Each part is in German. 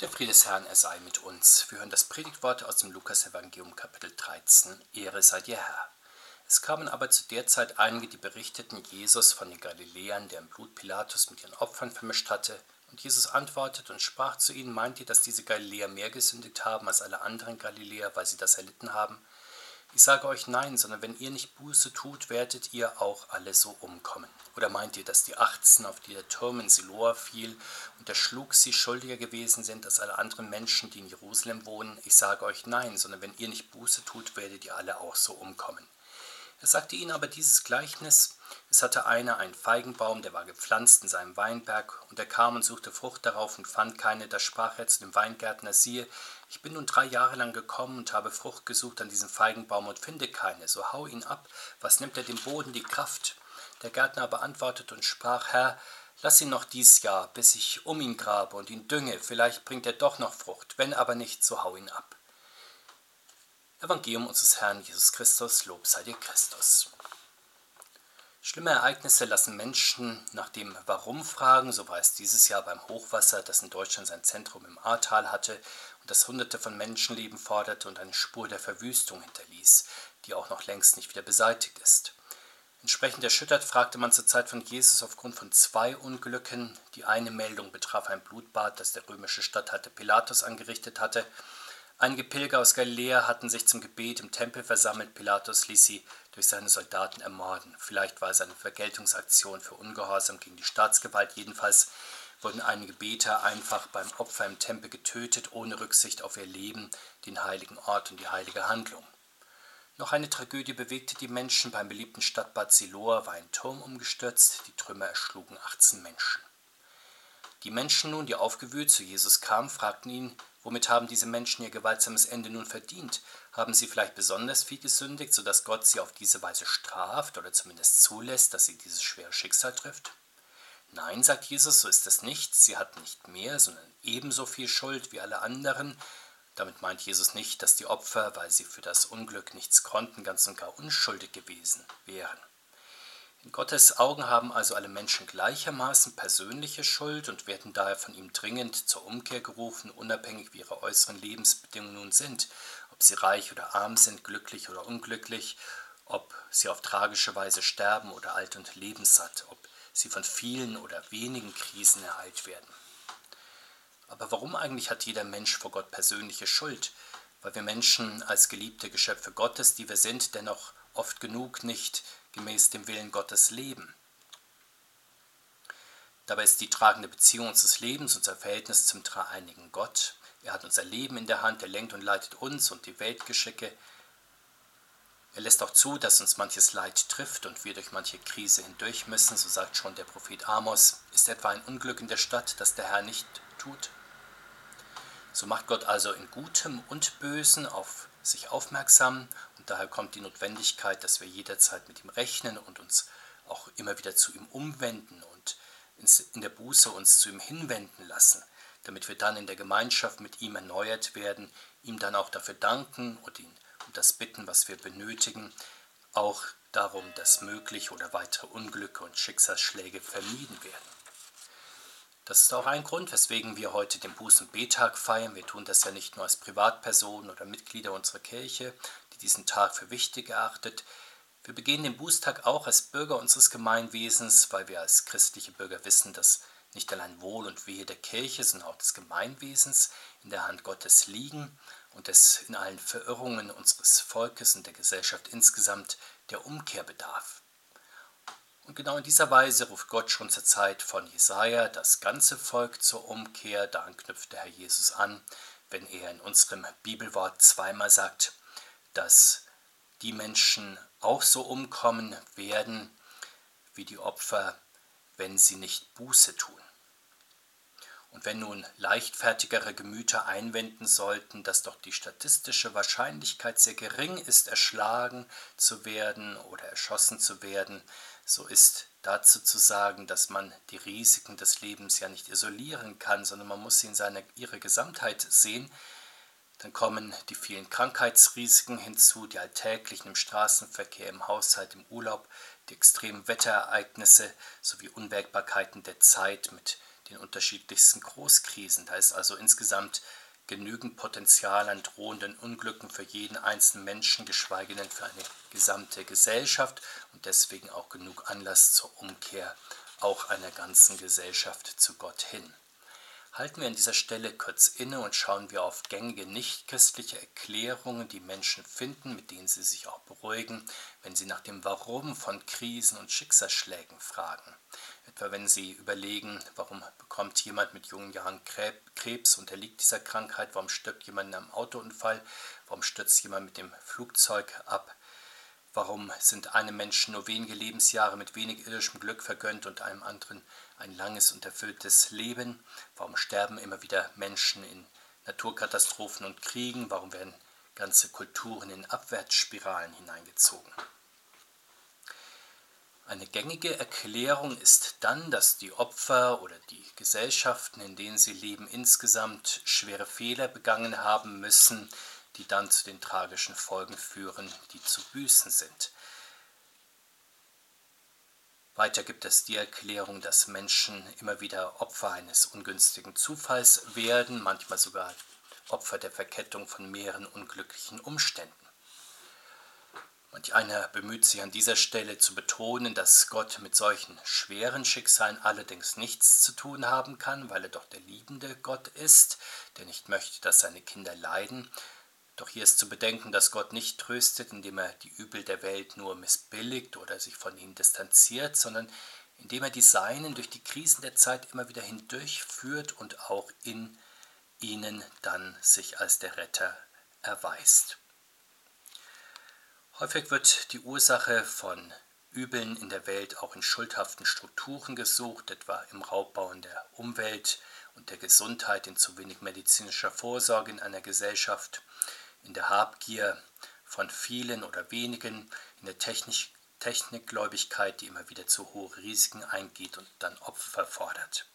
Der Friede des Herrn, er sei mit uns. Wir hören das Predigtwort aus dem Lukas-Evangelium, Kapitel 13. Ehre sei dir, Herr. Es kamen aber zu der Zeit einige, die berichteten Jesus von den Galiläern, deren Blut Pilatus mit ihren Opfern vermischt hatte. Und Jesus antwortete und sprach zu ihnen: Meint ihr, dass diese Galiläer mehr gesündigt haben als alle anderen Galiläer, weil sie das erlitten haben? Ich sage euch nein, sondern wenn ihr nicht Buße tut, werdet ihr auch alle so umkommen. Oder meint ihr, dass die 18, auf die der Turm in Siloa fiel und erschlug sie, schuldiger gewesen sind als alle anderen Menschen, die in Jerusalem wohnen? Ich sage euch nein, sondern wenn ihr nicht Buße tut, werdet ihr alle auch so umkommen. Er sagte ihnen aber dieses Gleichnis. Es hatte einer einen Feigenbaum, der war gepflanzt in seinem Weinberg, und er kam und suchte Frucht darauf und fand keine. Da sprach er zu dem Weingärtner, siehe, ich bin nun drei Jahre lang gekommen und habe Frucht gesucht an diesem Feigenbaum und finde keine. So hau ihn ab. Was nimmt er dem Boden die Kraft? Der Gärtner aber antwortete und sprach, Herr, lass ihn noch dies Jahr, bis ich um ihn grabe und ihn dünge, vielleicht bringt er doch noch Frucht, wenn aber nicht, so hau ihn ab. Evangelium unseres Herrn Jesus Christus, Lob sei dir Christus. Schlimme Ereignisse lassen Menschen nach dem Warum fragen, so war es dieses Jahr beim Hochwasser, das in Deutschland sein Zentrum im Ahrtal hatte das Hunderte von Menschenleben forderte und eine Spur der Verwüstung hinterließ, die auch noch längst nicht wieder beseitigt ist. Entsprechend erschüttert fragte man zur Zeit von Jesus aufgrund von zwei Unglücken. Die eine Meldung betraf ein Blutbad, das der römische Statthalter Pilatus angerichtet hatte, Einige Pilger aus Galiläa hatten sich zum Gebet im Tempel versammelt. Pilatus ließ sie durch seine Soldaten ermorden. Vielleicht war es eine Vergeltungsaktion für Ungehorsam gegen die Staatsgewalt. Jedenfalls wurden einige Beter einfach beim Opfer im Tempel getötet, ohne Rücksicht auf ihr Leben, den heiligen Ort und die heilige Handlung. Noch eine Tragödie bewegte die Menschen. Beim beliebten Stadtbad Siloa war ein Turm umgestürzt. Die Trümmer erschlugen 18 Menschen. Die Menschen nun, die aufgewühlt zu Jesus kamen, fragten ihn, Womit haben diese Menschen ihr gewaltsames Ende nun verdient? Haben sie vielleicht besonders viel gesündigt, sodass Gott sie auf diese Weise straft oder zumindest zulässt, dass sie dieses schwere Schicksal trifft? Nein, sagt Jesus, so ist es nicht. Sie hatten nicht mehr, sondern ebenso viel Schuld wie alle anderen. Damit meint Jesus nicht, dass die Opfer, weil sie für das Unglück nichts konnten, ganz und gar unschuldig gewesen wären. In Gottes Augen haben also alle Menschen gleichermaßen persönliche Schuld und werden daher von ihm dringend zur Umkehr gerufen, unabhängig wie ihre äußeren Lebensbedingungen nun sind, ob sie reich oder arm sind, glücklich oder unglücklich, ob sie auf tragische Weise sterben oder alt und lebenssatt, ob sie von vielen oder wenigen Krisen ereilt werden. Aber warum eigentlich hat jeder Mensch vor Gott persönliche Schuld? Weil wir Menschen als geliebte Geschöpfe Gottes, die wir sind, dennoch oft genug nicht gemäß dem Willen Gottes leben. Dabei ist die tragende Beziehung unseres Lebens unser Verhältnis zum dreieinigen Gott. Er hat unser Leben in der Hand, er lenkt und leitet uns und die Weltgeschicke. Er lässt auch zu, dass uns manches Leid trifft und wir durch manche Krise hindurch müssen, so sagt schon der Prophet Amos. Ist etwa ein Unglück in der Stadt, das der Herr nicht tut? So macht Gott also in Gutem und Bösen auf sich aufmerksam und daher kommt die Notwendigkeit, dass wir jederzeit mit ihm rechnen und uns auch immer wieder zu ihm umwenden und in der Buße uns zu ihm hinwenden lassen, damit wir dann in der Gemeinschaft mit ihm erneuert werden, ihm dann auch dafür danken und ihn das bitten, was wir benötigen, auch darum, dass mögliche oder weitere Unglücke und Schicksalsschläge vermieden werden. Das ist auch ein Grund, weswegen wir heute den Buß- und Betag feiern. Wir tun das ja nicht nur als Privatpersonen oder Mitglieder unserer Kirche, die diesen Tag für wichtig erachtet. Wir begehen den Bußtag auch als Bürger unseres Gemeinwesens, weil wir als christliche Bürger wissen, dass nicht allein Wohl und Wehe der Kirche, sondern auch des Gemeinwesens in der Hand Gottes liegen und es in allen Verirrungen unseres Volkes und der Gesellschaft insgesamt der Umkehr bedarf. Und genau in dieser Weise ruft Gott schon zur Zeit von Jesaja das ganze Volk zur Umkehr. Daran knüpft der Herr Jesus an, wenn er in unserem Bibelwort zweimal sagt, dass die Menschen auch so umkommen werden wie die Opfer, wenn sie nicht Buße tun. Und wenn nun leichtfertigere Gemüter einwenden sollten, dass doch die statistische Wahrscheinlichkeit sehr gering ist, erschlagen zu werden oder erschossen zu werden, so ist dazu zu sagen, dass man die Risiken des Lebens ja nicht isolieren kann, sondern man muss sie in seiner, ihrer Gesamtheit sehen. Dann kommen die vielen Krankheitsrisiken hinzu, die alltäglichen im Straßenverkehr, im Haushalt, im Urlaub, die extremen Wetterereignisse sowie Unwägbarkeiten der Zeit mit den unterschiedlichsten Großkrisen. Da ist also insgesamt genügend Potenzial an drohenden Unglücken für jeden einzelnen Menschen, geschweige denn für eine gesamte Gesellschaft und deswegen auch genug Anlass zur Umkehr auch einer ganzen Gesellschaft zu Gott hin. Halten wir an dieser Stelle kurz inne und schauen wir auf gängige nichtchristliche Erklärungen, die Menschen finden, mit denen sie sich auch beruhigen, wenn sie nach dem Warum von Krisen und Schicksalsschlägen fragen. Etwa wenn sie überlegen, warum bekommt jemand mit jungen Jahren Krebs, und erliegt dieser Krankheit, warum stirbt jemand in einem Autounfall, warum stürzt jemand mit dem Flugzeug ab, Warum sind einem Menschen nur wenige Lebensjahre mit wenig irdischem Glück vergönnt und einem anderen ein langes und erfülltes Leben? Warum sterben immer wieder Menschen in Naturkatastrophen und Kriegen? Warum werden ganze Kulturen in Abwärtsspiralen hineingezogen? Eine gängige Erklärung ist dann, dass die Opfer oder die Gesellschaften, in denen sie leben, insgesamt schwere Fehler begangen haben müssen, die dann zu den tragischen Folgen führen, die zu büßen sind. Weiter gibt es die Erklärung, dass Menschen immer wieder Opfer eines ungünstigen Zufalls werden, manchmal sogar Opfer der Verkettung von mehreren unglücklichen Umständen. Manch einer bemüht sich an dieser Stelle zu betonen, dass Gott mit solchen schweren Schicksalen allerdings nichts zu tun haben kann, weil er doch der liebende Gott ist, der nicht möchte, dass seine Kinder leiden, doch hier ist zu bedenken, dass Gott nicht tröstet, indem er die Übel der Welt nur missbilligt oder sich von ihnen distanziert, sondern indem er die Seinen durch die Krisen der Zeit immer wieder hindurchführt und auch in ihnen dann sich als der Retter erweist. Häufig wird die Ursache von Übeln in der Welt auch in schuldhaften Strukturen gesucht, etwa im Raubbau in der Umwelt und der Gesundheit, in zu wenig medizinischer Vorsorge in einer Gesellschaft in der Habgier von vielen oder wenigen, in der Technik, Technikgläubigkeit, die immer wieder zu hohe Risiken eingeht und dann Opfer fordert.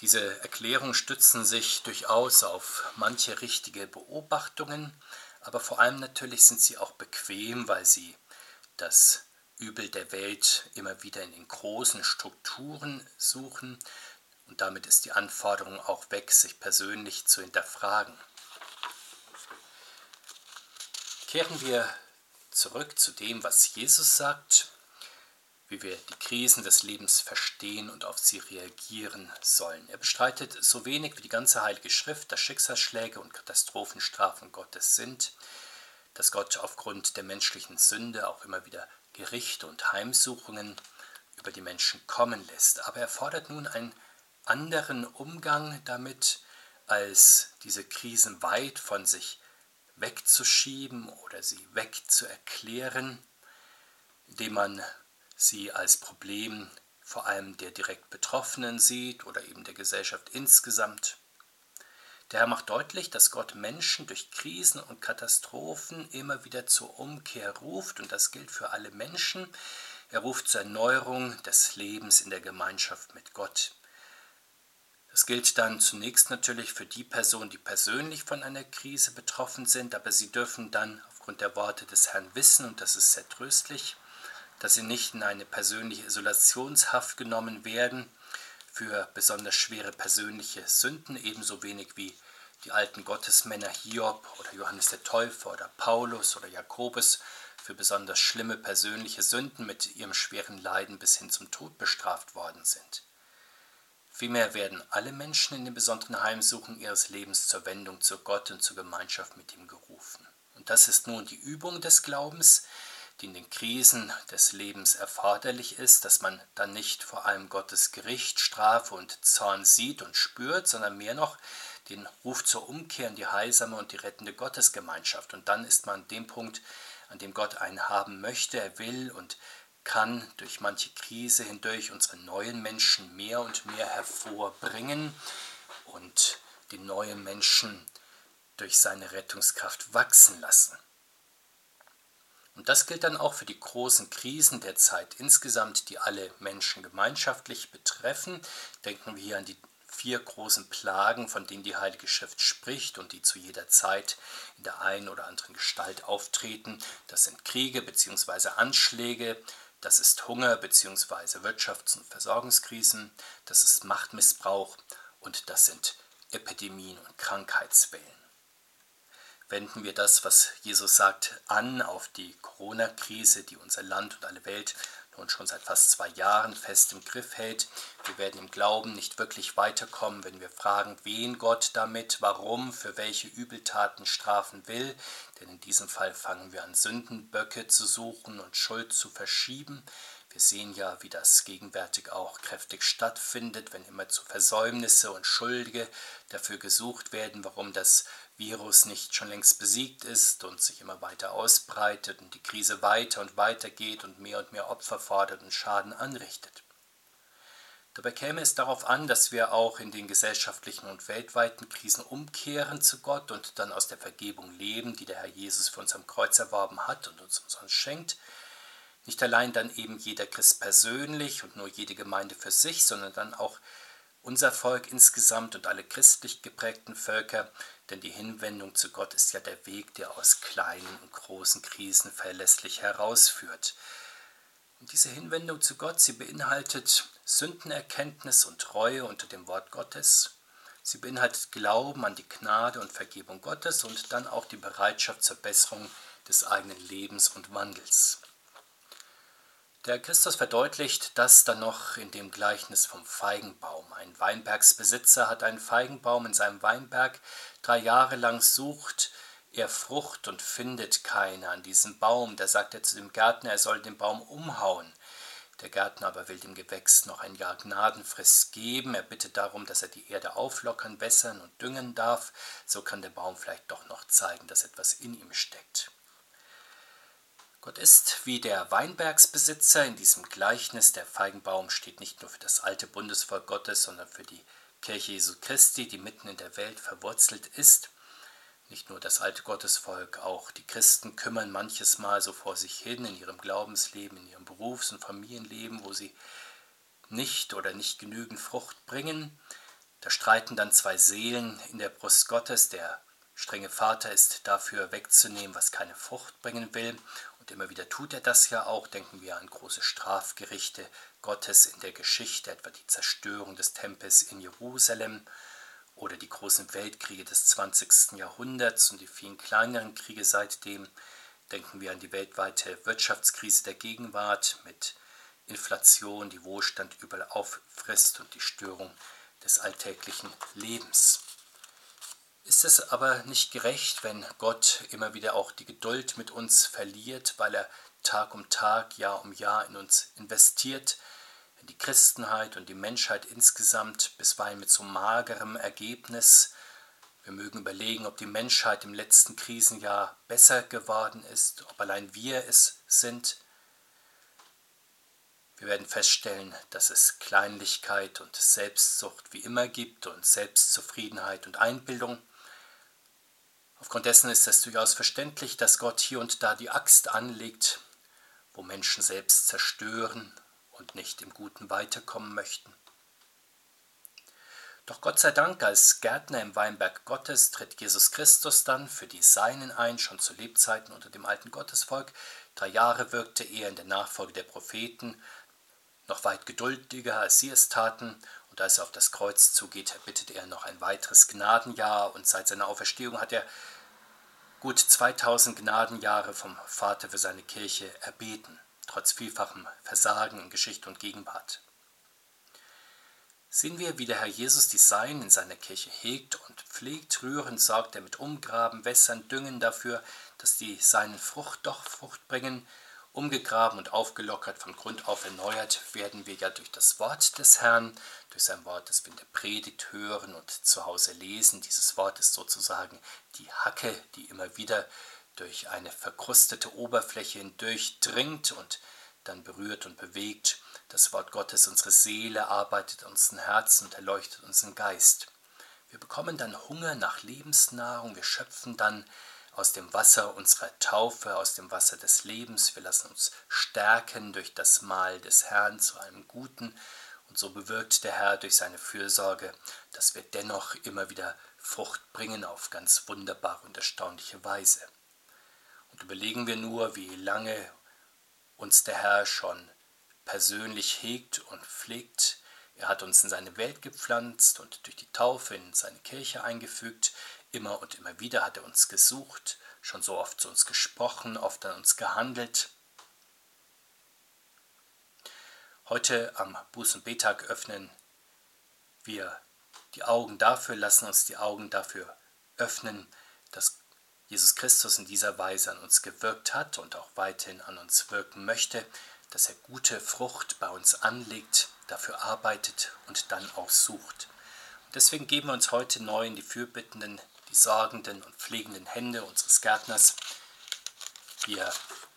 Diese Erklärungen stützen sich durchaus auf manche richtige Beobachtungen, aber vor allem natürlich sind sie auch bequem, weil sie das Übel der Welt immer wieder in den großen Strukturen suchen und damit ist die Anforderung auch weg, sich persönlich zu hinterfragen. Kehren wir zurück zu dem, was Jesus sagt, wie wir die Krisen des Lebens verstehen und auf sie reagieren sollen. Er bestreitet so wenig wie die ganze Heilige Schrift, dass Schicksalsschläge und Katastrophenstrafen Gottes sind, dass Gott aufgrund der menschlichen Sünde auch immer wieder Gerichte und Heimsuchungen über die Menschen kommen lässt. Aber er fordert nun ein anderen Umgang damit, als diese Krisen weit von sich wegzuschieben oder sie wegzuerklären, indem man sie als Problem vor allem der direkt Betroffenen sieht oder eben der Gesellschaft insgesamt. Der Herr macht deutlich, dass Gott Menschen durch Krisen und Katastrophen immer wieder zur Umkehr ruft und das gilt für alle Menschen. Er ruft zur Erneuerung des Lebens in der Gemeinschaft mit Gott. Das gilt dann zunächst natürlich für die Personen, die persönlich von einer Krise betroffen sind, aber sie dürfen dann aufgrund der Worte des Herrn wissen, und das ist sehr tröstlich, dass sie nicht in eine persönliche Isolationshaft genommen werden für besonders schwere persönliche Sünden, ebenso wenig wie die alten Gottesmänner Hiob oder Johannes der Täufer oder Paulus oder Jakobus für besonders schlimme persönliche Sünden mit ihrem schweren Leiden bis hin zum Tod bestraft worden sind. Vielmehr werden alle Menschen in den besonderen Heimsuchen ihres Lebens zur Wendung zu Gott und zur Gemeinschaft mit ihm gerufen. Und das ist nun die Übung des Glaubens, die in den Krisen des Lebens erforderlich ist, dass man dann nicht vor allem Gottes Gericht, Strafe und Zorn sieht und spürt, sondern mehr noch den Ruf zur Umkehr in die heilsame und die rettende Gottesgemeinschaft. Und dann ist man an dem Punkt, an dem Gott einen haben möchte, er will und kann durch manche Krise hindurch unsere neuen Menschen mehr und mehr hervorbringen und die neuen Menschen durch seine Rettungskraft wachsen lassen. Und das gilt dann auch für die großen Krisen der Zeit insgesamt, die alle Menschen gemeinschaftlich betreffen. Denken wir hier an die vier großen Plagen, von denen die Heilige Schrift spricht und die zu jeder Zeit in der einen oder anderen Gestalt auftreten. Das sind Kriege bzw. Anschläge, Das ist Hunger bzw. Wirtschafts- und Versorgungskrisen, das ist Machtmissbrauch und das sind Epidemien und Krankheitswellen. Wenden wir das, was Jesus sagt, an auf die Corona-Krise, die unser Land und alle Welt nun schon seit fast zwei Jahren fest im Griff hält. Wir werden im Glauben nicht wirklich weiterkommen, wenn wir fragen, wen Gott damit, warum, für welche Übeltaten strafen will. Denn in diesem Fall fangen wir an, Sündenböcke zu suchen und Schuld zu verschieben. Wir sehen ja, wie das gegenwärtig auch kräftig stattfindet, wenn immer zu Versäumnisse und Schuldige dafür gesucht werden, warum das Virus nicht schon längst besiegt ist und sich immer weiter ausbreitet und die Krise weiter und weiter geht und mehr und mehr Opfer fordert und Schaden anrichtet. Dabei käme es darauf an, dass wir auch in den gesellschaftlichen und weltweiten Krisen umkehren zu Gott und dann aus der Vergebung leben, die der Herr Jesus für uns am Kreuz erworben hat und uns umsonst schenkt. Nicht allein dann eben jeder Christ persönlich und nur jede Gemeinde für sich, sondern dann auch unser Volk insgesamt und alle christlich geprägten Völker, denn die Hinwendung zu Gott ist ja der Weg, der aus kleinen und großen Krisen verlässlich herausführt. Und diese Hinwendung zu Gott, sie beinhaltet Sündenerkenntnis und Treue unter dem Wort Gottes. Sie beinhaltet Glauben an die Gnade und Vergebung Gottes und dann auch die Bereitschaft zur Besserung des eigenen Lebens und Wandels. Der Christus verdeutlicht das dann noch in dem Gleichnis vom Feigenbaum. Ein Weinbergsbesitzer hat einen Feigenbaum in seinem Weinberg, drei Jahre lang sucht er Frucht und findet keine an diesem Baum. Da sagt er zu dem Gärtner, er soll den Baum umhauen. Der Gärtner aber will dem Gewächs noch ein Jahr Gnadenfrist geben. Er bittet darum, dass er die Erde auflockern, wässern und düngen darf. So kann der Baum vielleicht doch noch zeigen, dass etwas in ihm steckt. Gott ist wie der Weinbergsbesitzer in diesem Gleichnis. Der Feigenbaum steht nicht nur für das alte Bundesvolk Gottes, sondern für die Kirche Jesu Christi, die mitten in der Welt verwurzelt ist. Nicht nur das alte Gottesvolk, auch die Christen kümmern manches Mal so vor sich hin in ihrem Glaubensleben, in ihrem Berufs- und Familienleben, wo sie nicht oder nicht genügend Frucht bringen. Da streiten dann zwei Seelen in der Brust Gottes. Der strenge Vater ist dafür wegzunehmen, was keine Frucht bringen will, immer wieder tut er das ja auch. Denken wir an große Strafgerichte Gottes in der Geschichte, etwa die Zerstörung des Tempels in Jerusalem oder die großen Weltkriege des 20. Jahrhunderts und die vielen kleineren Kriege seitdem. Denken wir an die weltweite Wirtschaftskrise der Gegenwart mit Inflation, die Wohlstand überall auffrisst und die Störung des alltäglichen Lebens. Ist es aber nicht gerecht, wenn Gott immer wieder auch die Geduld mit uns verliert, weil er Tag um Tag, Jahr um Jahr in uns investiert, in die Christenheit und die Menschheit insgesamt, bisweilen mit so magerem Ergebnis. Wir mögen überlegen, ob die Menschheit im letzten Krisenjahr besser geworden ist, ob allein wir es sind. Wir werden feststellen, dass es Kleinlichkeit und Selbstsucht wie immer gibt und Selbstzufriedenheit und Einbildung. Aufgrund dessen ist es durchaus verständlich, dass Gott hier und da die Axt anlegt, wo Menschen selbst zerstören und nicht im Guten weiterkommen möchten. Doch Gott sei Dank, als Gärtner im Weinberg Gottes tritt Jesus Christus dann für die Seinen ein, schon zu Lebzeiten unter dem alten Gottesvolk. Drei Jahre wirkte er in der Nachfolge der Propheten, noch weit geduldiger als sie es taten, und als er auf das Kreuz zugeht, bittet er noch ein weiteres Gnadenjahr, und seit seiner Auferstehung hat er gut 2000 Gnadenjahre vom Vater für seine Kirche erbeten, trotz vielfachem Versagen in Geschichte und Gegenwart. Sehen wir, wie der Herr Jesus die Sein in seiner Kirche hegt und pflegt, rührend sorgt er mit Umgraben, Wässern, Düngen dafür, dass die Seinen Frucht doch Frucht bringen, umgegraben und aufgelockert, von Grund auf erneuert, werden wir ja durch das Wort des Herrn, durch sein Wort, das wir in der Predigt hören und zu Hause lesen. Dieses Wort ist sozusagen die Hacke, die immer wieder durch eine verkrustete Oberfläche hindurchdringt und dann berührt und bewegt. Das Wort Gottes, unsere Seele arbeitet unseren Herzen und erleuchtet unseren Geist. Wir bekommen dann Hunger nach Lebensnahrung, wir schöpfen dann aus dem Wasser unserer Taufe, aus dem Wasser des Lebens. Wir lassen uns stärken durch das Mahl des Herrn zu einem Guten. Und so bewirkt der Herr durch seine Fürsorge, dass wir dennoch immer wieder Frucht bringen auf ganz wunderbare und erstaunliche Weise. Und überlegen wir nur, wie lange uns der Herr schon persönlich hegt und pflegt. Er hat uns in seine Welt gepflanzt und durch die Taufe in seine Kirche eingefügt. Immer und immer wieder hat er uns gesucht, schon so oft zu uns gesprochen, oft an uns gehandelt. Heute am Buß- und Betag öffnen wir die Augen dafür, lassen uns die Augen dafür öffnen, dass Jesus Christus in dieser Weise an uns gewirkt hat und auch weiterhin an uns wirken möchte, dass er gute Frucht bei uns anlegt, dafür arbeitet und dann auch sucht. Deswegen geben wir uns heute neu in die fürbittenden, die sorgenden und pflegenden Hände unseres Gärtners. Wir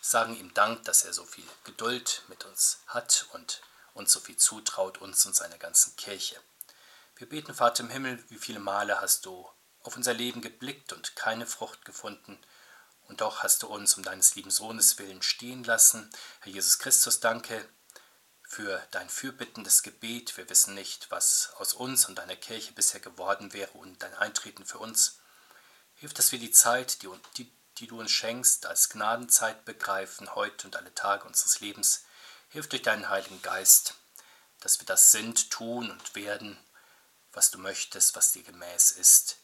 sagen ihm Dank, dass er so viel Geduld mit uns hat und uns so viel zutraut, uns und seiner ganzen Kirche. Wir beten, Vater im Himmel, wie viele Male hast du auf unser Leben geblickt und keine Frucht gefunden, und doch hast du uns um deines lieben Sohnes willen stehen lassen. Herr Jesus Christus, danke für dein fürbittendes Gebet. Wir wissen nicht, was aus uns und deiner Kirche bisher geworden wäre und dein Eintreten für uns. Hilf, dass wir die Zeit, die, die, die du uns schenkst, als Gnadenzeit begreifen, heute und alle Tage unseres Lebens. Hilf durch deinen Heiligen Geist, dass wir das sind, tun und werden, was du möchtest, was dir gemäß ist.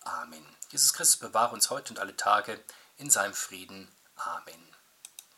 Amen. Jesus Christus bewahre uns heute und alle Tage in seinem Frieden. Amen.